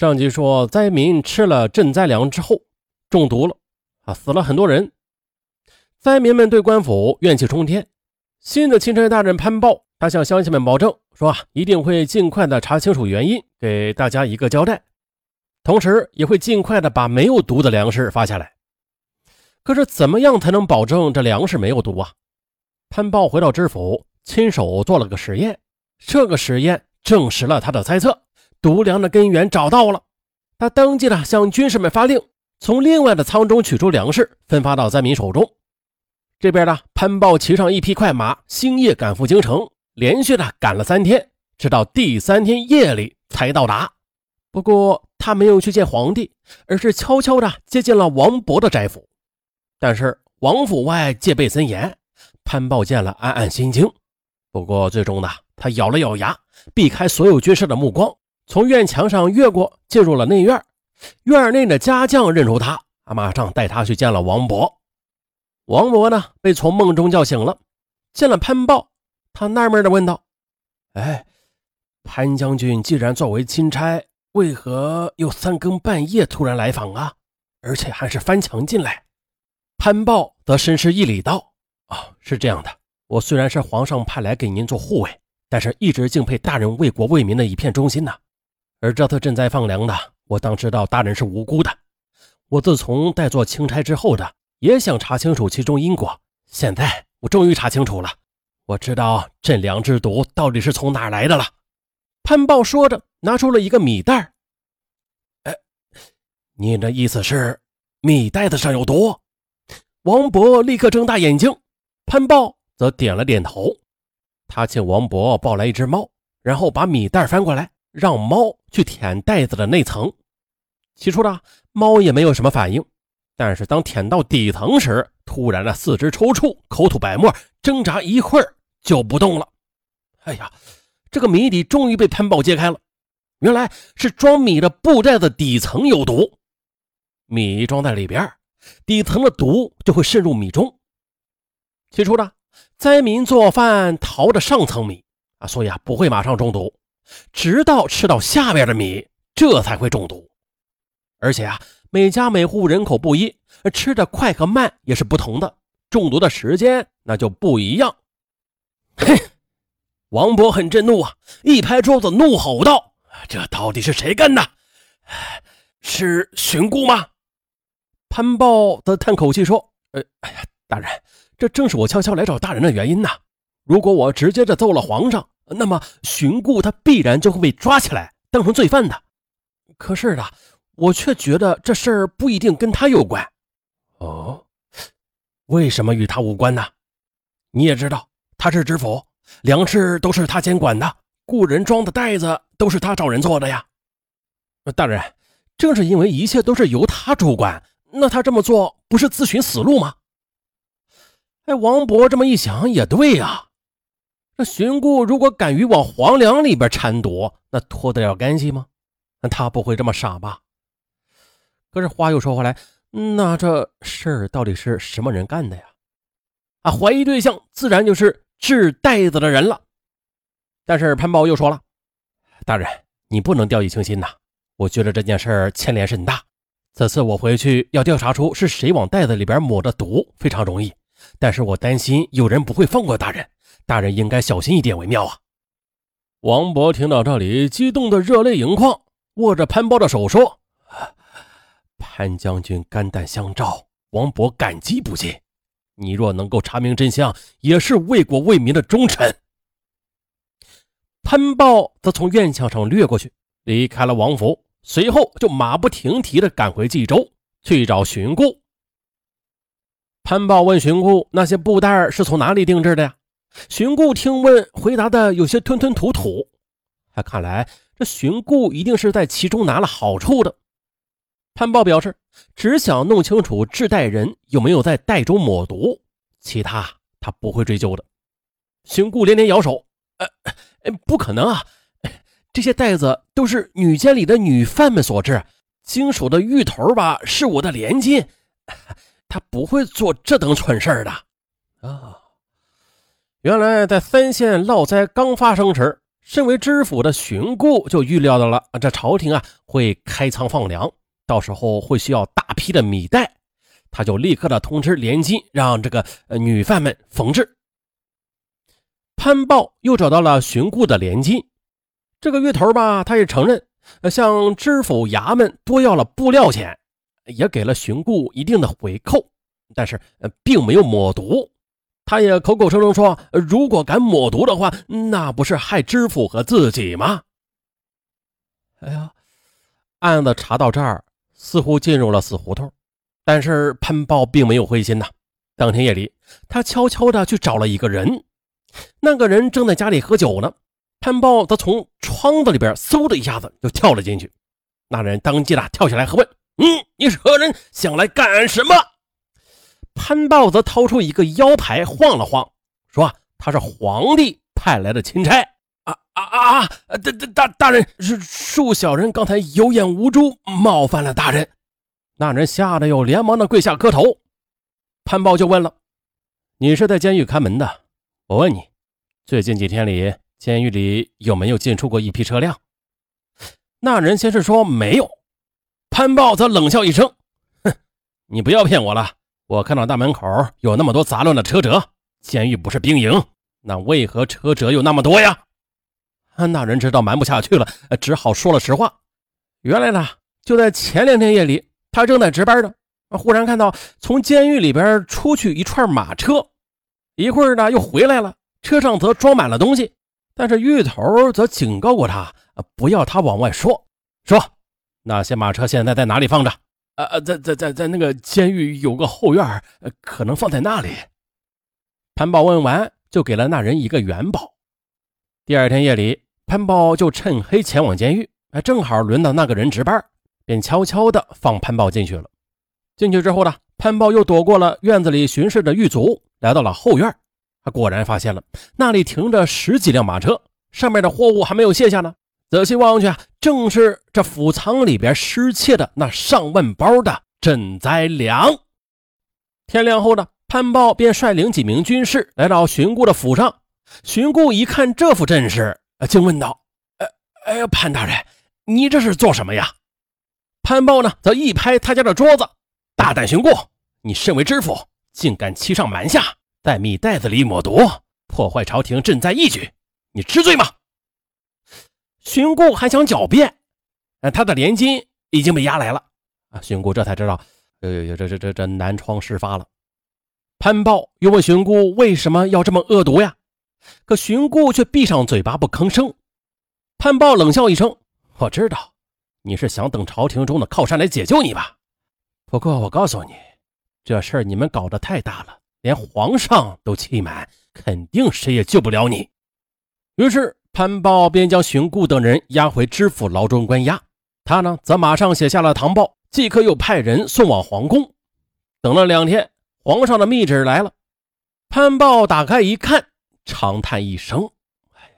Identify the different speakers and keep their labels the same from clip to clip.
Speaker 1: 上集说，灾民吃了赈灾粮之后中毒了，啊，死了很多人。灾民们对官府怨气冲天。新的钦差大人潘豹，他向乡亲们保证说啊，一定会尽快的查清楚原因，给大家一个交代，同时也会尽快的把没有毒的粮食发下来。可是，怎么样才能保证这粮食没有毒啊？潘豹回到知府，亲手做了个实验，这个实验证实了他的猜测。毒粮的根源找到了，他当即呢，向军士们发令，从另外的仓中取出粮食，分发到灾民手中。这边呢，潘豹骑上一匹快马，星夜赶赴京城，连续的赶了三天，直到第三天夜里才到达。不过他没有去见皇帝，而是悄悄的接近了王勃的宅府。但是王府外戒备森严，潘豹见了暗暗心惊。不过最终呢，他咬了咬牙，避开所有军士的目光。从院墙上越过，进入了内院。院内的家将认出他，马上带他去见了王博。王博呢，被从梦中叫醒了，见了潘豹，他纳闷的问道：“哎，潘将军既然作为钦差，为何又三更半夜突然来访啊？而且还是翻墙进来？”潘豹则深施一礼道：“啊，是这样的，我虽然是皇上派来给您做护卫，但是一直敬佩大人为国为民的一片忠心呐。”而这次赈灾放粮的，我当知道大人是无辜的。我自从代做钦差之后的，也想查清楚其中因果。现在我终于查清楚了，我知道赈粮之毒到底是从哪来的了。潘豹说着，拿出了一个米袋。哎，你的意思是米袋子上有毒？王博立刻睁大眼睛，潘豹则点了点头。他请王博抱来一只猫，然后把米袋翻过来。让猫去舔袋子的内层，起初呢，猫也没有什么反应，但是当舔到底层时，突然的四肢抽搐，口吐白沫，挣扎一会儿就不动了。哎呀，这个谜底终于被潘豹揭开了，原来是装米的布袋子底层有毒，米装在里边，底层的毒就会渗入米中。起初呢，灾民做饭淘的上层米啊，所以啊不会马上中毒。直到吃到下边的米，这才会中毒。而且啊，每家每户人口不一，吃的快和慢也是不同的，中毒的时间那就不一样。嘿，王博很震怒啊，一拍桌子，怒吼道：“这到底是谁干的？是荀固吗？”潘豹则叹口气说：“呃，哎呀，大人，这正是我悄悄来找大人的原因呐。如果我直接的揍了皇上。”那么，荀顾他必然就会被抓起来，当成罪犯的。可是呢，我却觉得这事儿不一定跟他有关。哦，为什么与他无关呢？你也知道，他是知府，粮食都是他监管的，雇人装的袋子都是他找人做的呀。大人，正是因为一切都是由他主管，那他这么做不是自寻死路吗？哎，王博这么一想也对呀。那荀固如果敢于往皇粮里边掺毒，那脱得了干系吗？那他不会这么傻吧？可是话又说回来，那这事儿到底是什么人干的呀？啊，怀疑对象自然就是制袋子的人了。但是潘豹又说了：“大人，你不能掉以轻心呐！我觉得这件事儿牵连甚大。此次我回去要调查出是谁往袋子里边抹的毒，非常容易。但是我担心有人不会放过大人。”大人应该小心一点为妙啊！王博听到这里，激动的热泪盈眶，握着潘豹的手说：“潘将军肝胆相照，王博感激不尽。你若能够查明真相，也是为国为民的忠臣。”潘豹则从院墙上掠过去，离开了王府，随后就马不停蹄地赶回冀州去找荀固。潘豹问荀固：“那些布袋是从哪里定制的呀？”荀固听问，回答的有些吞吞吐吐。他看来这荀固一定是在其中拿了好处的。潘豹表示，只想弄清楚制袋人有没有在袋中抹毒，其他他不会追究的。荀固连连摇手：“呃，不可能啊！这些袋子都是女监里的女犯们所制，经手的芋头吧是我的连襟，他不会做这等蠢事的。”啊。原来在三县涝灾刚发生时，身为知府的荀固就预料到了这朝廷啊会开仓放粮，到时候会需要大批的米袋，他就立刻的通知连金，让这个女犯们缝制。潘豹又找到了荀固的连金，这个月头吧，他也承认向知府衙门多要了布料钱，也给了荀固一定的回扣，但是并没有抹毒。他也口口声声说，如果敢抹毒的话，那不是害知府和自己吗？哎呀，案子查到这儿，似乎进入了死胡同。但是潘豹并没有灰心呐。当天夜里，他悄悄的去找了一个人，那个人正在家里喝酒呢。潘豹则从窗子里边嗖的一下子就跳了进去。那人当即的跳起来喝问：“嗯，你是何人？想来干什么？”潘豹则掏出一个腰牌，晃了晃，说：“他是皇帝派来的钦差。”啊啊啊！大大大大人，是恕小人刚才有眼无珠，冒犯了大人。那人吓得又连忙的跪下磕头。潘豹就问了：“你是在监狱看门的？我问你，最近几天里，监狱里有没有进出过一批车辆？”那人先是说没有。潘豹则冷笑一声：“哼，你不要骗我了。”我看到大门口有那么多杂乱的车辙，监狱不是兵营，那为何车辙有那么多呀？安大人知道瞒不下去了，只好说了实话。原来呢，就在前两天夜里，他正在值班呢，忽然看到从监狱里边出去一串马车，一会儿呢又回来了，车上则装满了东西，但是狱头则警告过他，不要他往外说，说那些马车现在在哪里放着。呃，在在在在那个监狱有个后院，可能放在那里。潘豹问完，就给了那人一个元宝。第二天夜里，潘豹就趁黑前往监狱，哎，正好轮到那个人值班，便悄悄的放潘豹进去了。进去之后呢，潘豹又躲过了院子里巡视的狱卒，来到了后院，他果然发现了那里停着十几辆马车，上面的货物还没有卸下呢。仔细望去啊，正是这府仓里边失窃的那上万包的赈灾粮。天亮后呢，潘豹便率领几名军士来到荀固的府上。荀固一看这副阵势，竟问道：“哎哎，潘大人，你这是做什么呀？”潘豹呢，则一拍他家的桌子：“大胆荀固，你身为知府，竟敢欺上瞒下，在米袋子里抹毒，破坏朝廷赈灾义举，你知罪吗？”荀固还想狡辩，呃，他的连金已经被押来了啊！荀固这才知道，呃，这这这这南窗事发了。潘豹又问荀固为什么要这么恶毒呀？可荀固却闭上嘴巴不吭声。潘豹冷笑一声：“我知道你是想等朝廷中的靠山来解救你吧？不过我告诉你，这事儿你们搞得太大了，连皇上都气满，肯定谁也救不了你。”于是。潘豹便将荀固等人押回知府牢中关押，他呢则马上写下了唐报，即刻又派人送往皇宫。等了两天，皇上的密旨来了。潘豹打开一看，长叹一声：“哎呀，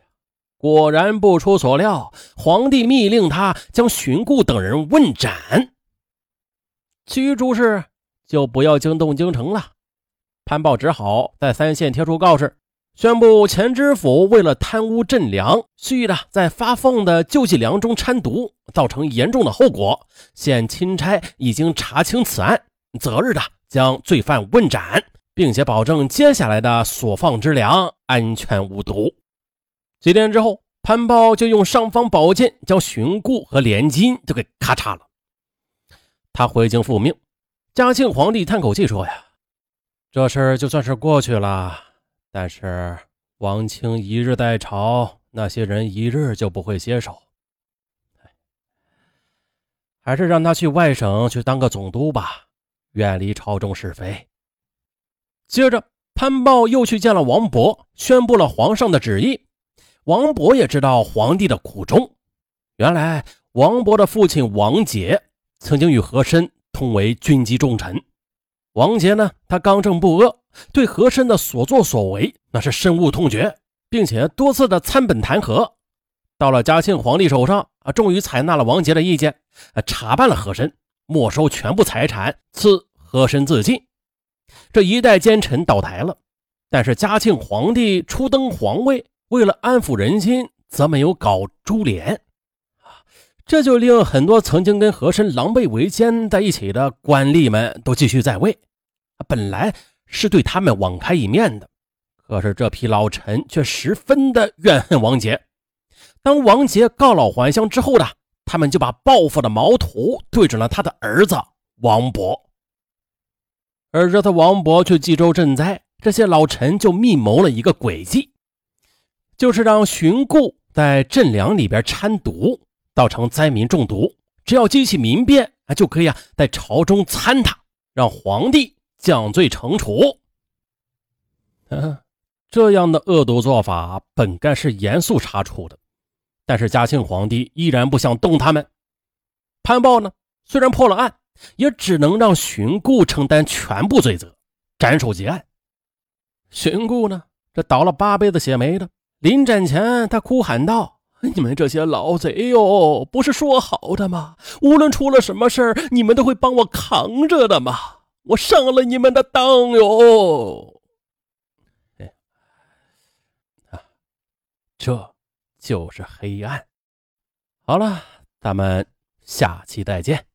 Speaker 1: 果然不出所料，皇帝密令他将荀固等人问斩。其余诸事就不要惊动京城了。”潘豹只好在三县贴出告示。宣布前知府为了贪污赈粮，蓄意的在发放的救济粮中掺毒，造成严重的后果。现钦差已经查清此案，择日的将罪犯问斩，并且保证接下来的所放之粮安全无毒。几天之后，潘豹就用尚方宝剑将荀固和连金就给咔嚓了。他回京复命。嘉庆皇帝叹口气说：“呀，这事儿就算是过去了。”但是王清一日在朝，那些人一日就不会歇手。还是让他去外省去当个总督吧，远离朝中是非。接着，潘豹又去见了王勃，宣布了皇上的旨意。王勃也知道皇帝的苦衷，原来王勃的父亲王杰曾经与和珅同为军机重臣。王杰呢，他刚正不阿，对和珅的所作所为那是深恶痛绝，并且多次的参本弹劾。到了嘉庆皇帝手上啊，终于采纳了王杰的意见，啊，查办了和珅，没收全部财产，赐和珅自尽。这一代奸臣倒台了。但是嘉庆皇帝初登皇位，为了安抚人心，则没有搞株连，这就令很多曾经跟和珅狼狈为奸在一起的官吏们都继续在位。本来是对他们网开一面的，可是这批老臣却十分的怨恨王杰。当王杰告老还乡之后呢，他们就把报复的矛头对准了他的儿子王勃。而这次王勃去冀州赈灾，这些老臣就密谋了一个诡计，就是让荀固在赈粮里边掺毒，造成灾民中毒。只要激起民变啊，就可以啊在朝中参他，让皇帝降罪惩处。嗯，这样的恶毒做法本该是严肃查处的，但是嘉庆皇帝依然不想动他们。潘豹呢，虽然破了案。也只能让荀固承担全部罪责，斩首结案。荀固呢，这倒了八辈子血霉的，临斩前他哭喊道：“你们这些老贼哟，不是说好的吗？无论出了什么事儿，你们都会帮我扛着的吗？我上了你们的当哟！”哎，啊，这就是黑暗。好了，咱们下期再见。